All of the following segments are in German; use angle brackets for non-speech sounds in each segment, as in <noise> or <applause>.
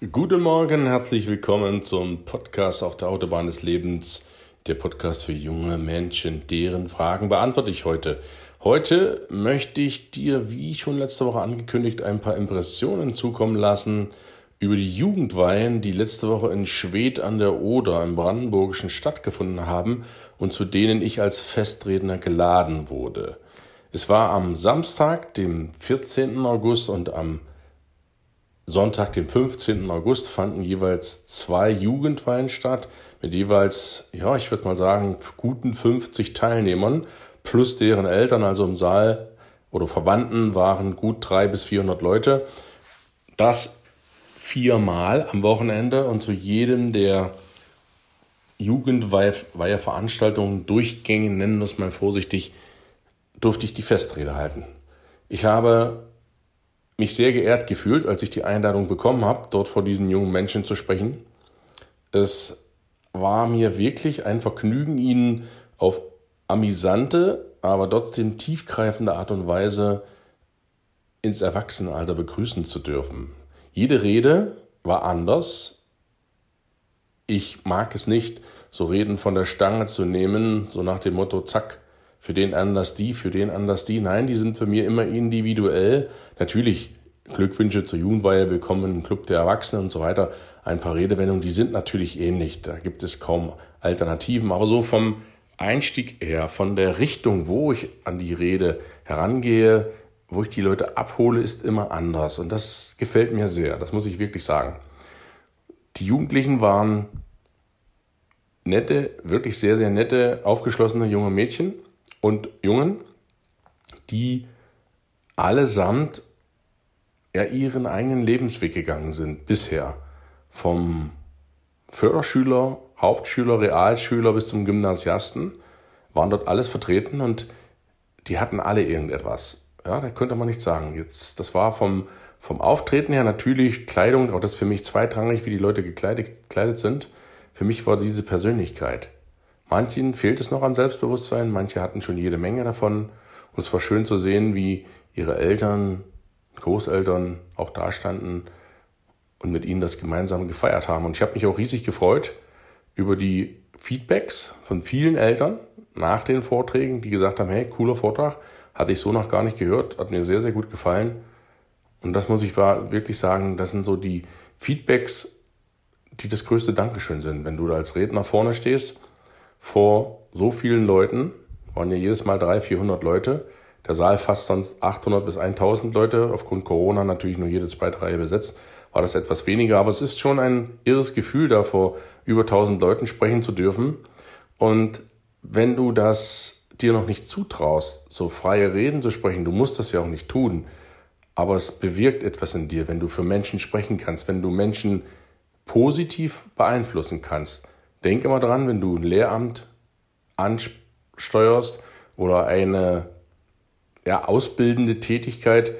Guten Morgen, herzlich willkommen zum Podcast auf der Autobahn des Lebens, der Podcast für junge Menschen, deren Fragen beantworte ich heute. Heute möchte ich dir, wie schon letzte Woche angekündigt, ein paar Impressionen zukommen lassen über die Jugendweihen, die letzte Woche in Schwedt an der Oder im Brandenburgischen stattgefunden haben und zu denen ich als Festredner geladen wurde. Es war am Samstag, dem 14. August und am Sonntag, dem 15. August, fanden jeweils zwei Jugendweihen statt mit jeweils, ja, ich würde mal sagen, guten 50 Teilnehmern plus deren Eltern, also im Saal oder Verwandten waren gut drei bis 400 Leute. Das viermal am Wochenende und zu jedem der Jugendweihe-Veranstaltungen durchgängig, nennen wir es mal vorsichtig, durfte ich die Festrede halten. Ich habe mich sehr geehrt gefühlt, als ich die Einladung bekommen habe, dort vor diesen jungen Menschen zu sprechen. Es war mir wirklich ein Vergnügen, ihnen auf amüsante, aber trotzdem tiefgreifende Art und Weise ins Erwachsenenalter begrüßen zu dürfen. Jede Rede war anders. Ich mag es nicht, so Reden von der Stange zu nehmen, so nach dem Motto, zack, für den anders die, für den anders die. Nein, die sind für mir immer individuell. Natürlich Glückwünsche zur Jugendweihe, willkommen im Club der Erwachsenen und so weiter. Ein paar Redewendungen, die sind natürlich ähnlich. Da gibt es kaum Alternativen. Aber so vom Einstieg her, von der Richtung, wo ich an die Rede herangehe, wo ich die Leute abhole, ist immer anders. Und das gefällt mir sehr. Das muss ich wirklich sagen. Die Jugendlichen waren nette, wirklich sehr, sehr nette, aufgeschlossene junge Mädchen und Jungen, die allesamt ja ihren eigenen Lebensweg gegangen sind bisher. Vom Förderschüler, Hauptschüler, Realschüler bis zum Gymnasiasten waren dort alles vertreten und die hatten alle irgendetwas. Ja, da könnte man nicht sagen. Jetzt, das war vom, vom Auftreten her natürlich Kleidung, auch das ist für mich zweitrangig, wie die Leute gekleidet, gekleidet sind. Für mich war diese Persönlichkeit. Manchen fehlt es noch an Selbstbewusstsein, manche hatten schon jede Menge davon. Und es war schön zu sehen, wie ihre Eltern, Großeltern auch da standen und mit ihnen das gemeinsam gefeiert haben. Und ich habe mich auch riesig gefreut über die Feedbacks von vielen Eltern nach den Vorträgen, die gesagt haben, hey, cooler Vortrag, hatte ich so noch gar nicht gehört, hat mir sehr, sehr gut gefallen. Und das muss ich wirklich sagen, das sind so die Feedbacks, die das größte Dankeschön sind, wenn du da als Redner vorne stehst vor so vielen Leuten, waren ja jedes Mal 300, 400 Leute. Der Saal fast sonst 800 bis 1000 Leute, aufgrund Corona natürlich nur jede zweite Reihe besetzt, war das etwas weniger. Aber es ist schon ein irres Gefühl, da vor über 1000 Leuten sprechen zu dürfen. Und wenn du das dir noch nicht zutraust, so freie Reden zu sprechen, du musst das ja auch nicht tun, aber es bewirkt etwas in dir, wenn du für Menschen sprechen kannst, wenn du Menschen positiv beeinflussen kannst, Denk immer dran, wenn du ein Lehramt ansteuerst oder eine ja, ausbildende Tätigkeit,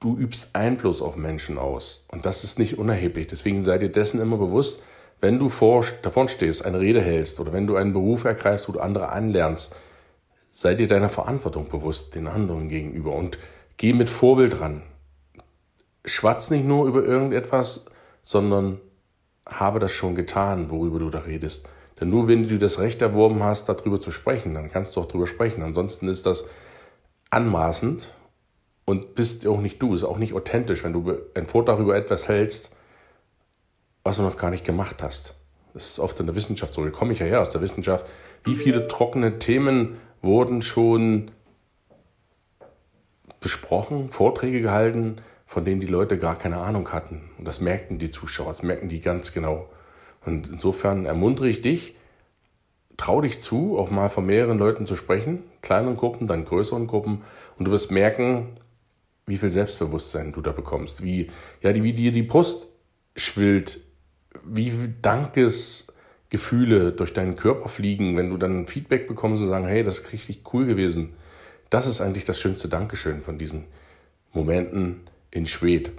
du übst Einfluss auf Menschen aus. Und das ist nicht unerheblich. Deswegen sei dir dessen immer bewusst, wenn du vor, davon stehst, eine Rede hältst oder wenn du einen Beruf ergreifst, wo du andere anlernst, sei dir deiner Verantwortung bewusst den anderen gegenüber und geh mit Vorbild ran. Schwatz nicht nur über irgendetwas, sondern habe das schon getan, worüber du da redest. Denn nur wenn du das Recht erworben hast, darüber zu sprechen, dann kannst du auch darüber sprechen. Ansonsten ist das anmaßend und bist auch nicht du, ist auch nicht authentisch, wenn du einen Vortrag über etwas hältst, was du noch gar nicht gemacht hast. Das ist oft in der Wissenschaft so. Da komme ich ja her aus der Wissenschaft. Wie viele trockene Themen wurden schon besprochen, Vorträge gehalten, von denen die Leute gar keine Ahnung hatten. Und das merkten die Zuschauer, das merken die ganz genau. Und insofern ermuntere ich dich, trau dich zu, auch mal von mehreren Leuten zu sprechen, kleineren Gruppen, dann größeren Gruppen, und du wirst merken, wie viel Selbstbewusstsein du da bekommst, wie, ja, wie dir die Brust schwillt, wie Dankesgefühle durch deinen Körper fliegen, wenn du dann Feedback bekommst und sagen, hey, das ist richtig cool gewesen. Das ist eigentlich das schönste Dankeschön von diesen Momenten, in Schwedt.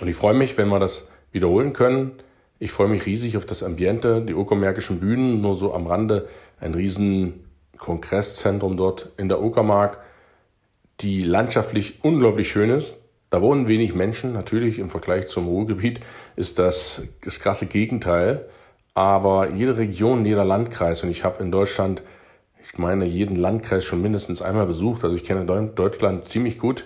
Und ich freue mich, wenn wir das wiederholen können. Ich freue mich riesig auf das Ambiente, die Uckermärkischen Bühnen, nur so am Rande ein riesen Kongresszentrum dort in der Uckermark, die landschaftlich unglaublich schön ist. Da wohnen wenig Menschen. Natürlich im Vergleich zum Ruhrgebiet ist das das krasse Gegenteil. Aber jede Region, jeder Landkreis, und ich habe in Deutschland, ich meine, jeden Landkreis schon mindestens einmal besucht. Also ich kenne Deutschland ziemlich gut.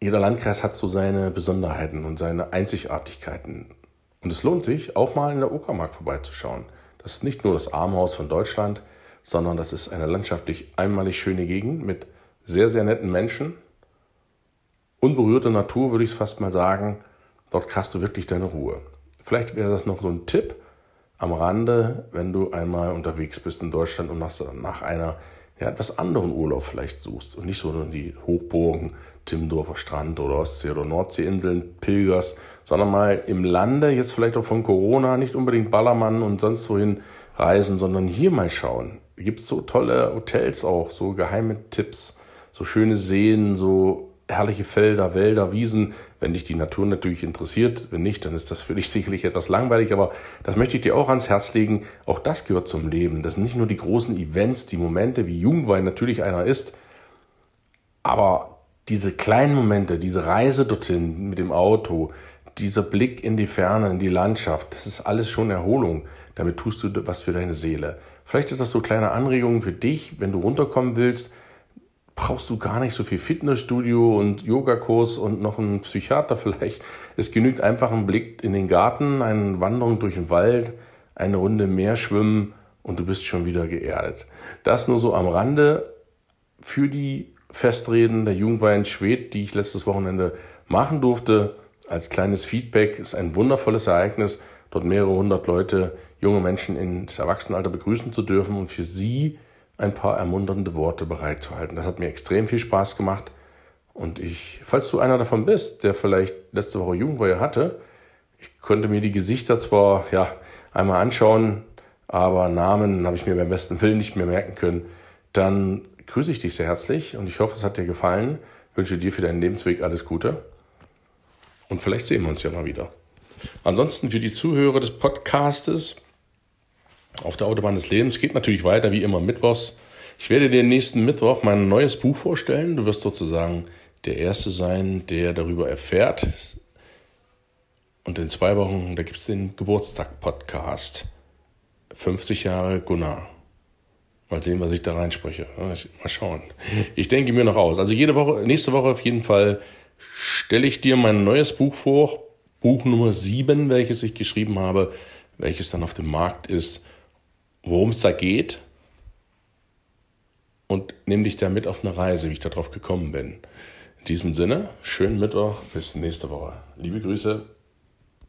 Jeder Landkreis hat so seine Besonderheiten und seine Einzigartigkeiten. Und es lohnt sich, auch mal in der Uckermark vorbeizuschauen. Das ist nicht nur das Armhaus von Deutschland, sondern das ist eine landschaftlich einmalig schöne Gegend mit sehr, sehr netten Menschen unberührte Natur, würde ich es fast mal sagen. Dort hast du wirklich deine Ruhe. Vielleicht wäre das noch so ein Tipp am Rande, wenn du einmal unterwegs bist in Deutschland und nach, nach einer ja, etwas anderen Urlaub vielleicht suchst und nicht so in die Hochburgen, Timmendorfer Strand oder Ostsee- oder Nordseeinseln pilgerst, sondern mal im Lande, jetzt vielleicht auch von Corona, nicht unbedingt Ballermann und sonst wohin reisen, sondern hier mal schauen. Gibt es so tolle Hotels auch, so geheime Tipps, so schöne Seen, so herrliche Felder, Wälder, Wiesen, wenn dich die Natur natürlich interessiert. Wenn nicht, dann ist das für dich <laughs> sicherlich etwas langweilig, aber das möchte ich dir auch ans Herz legen. Auch das gehört zum Leben. Das sind nicht nur die großen Events, die Momente, wie Jugendwein natürlich einer ist, aber diese kleinen Momente, diese Reise dorthin mit dem Auto, dieser Blick in die Ferne, in die Landschaft, das ist alles schon Erholung. Damit tust du was für deine Seele. Vielleicht ist das so kleine Anregungen für dich, wenn du runterkommen willst, brauchst du gar nicht so viel Fitnessstudio und Yogakurs und noch einen Psychiater vielleicht. Es genügt einfach ein Blick in den Garten, eine Wanderung durch den Wald, eine Runde Meer schwimmen und du bist schon wieder geerdet. Das nur so am Rande für die Festreden der Jugendwein Schwed, die ich letztes Wochenende machen durfte. Als kleines Feedback ist ein wundervolles Ereignis, dort mehrere hundert Leute, junge Menschen ins Erwachsenenalter begrüßen zu dürfen und für sie ein paar ermunternde Worte bereitzuhalten. Das hat mir extrem viel Spaß gemacht. Und ich, falls du einer davon bist, der vielleicht letzte Woche Jugendweihe hatte, ich konnte mir die Gesichter zwar ja einmal anschauen, aber Namen habe ich mir beim besten Willen nicht mehr merken können. Dann grüße ich dich sehr herzlich und ich hoffe, es hat dir gefallen. Wünsche dir für deinen Lebensweg alles Gute. Und vielleicht sehen wir uns ja mal wieder. Ansonsten für die Zuhörer des Podcastes, auf der Autobahn des Lebens. Geht natürlich weiter, wie immer mittwochs. Ich werde dir nächsten Mittwoch mein neues Buch vorstellen. Du wirst sozusagen der Erste sein, der darüber erfährt. Und in zwei Wochen, da gibt es den Geburtstag-Podcast. 50 Jahre Gunnar. Mal sehen, was ich da reinspreche. Mal schauen. Ich denke mir noch aus. Also jede Woche, nächste Woche auf jeden Fall stelle ich dir mein neues Buch vor. Buch Nummer 7, welches ich geschrieben habe, welches dann auf dem Markt ist worum es da geht und nimm dich da mit auf eine Reise, wie ich darauf gekommen bin. In diesem Sinne, schönen Mittwoch, bis nächste Woche. Liebe Grüße.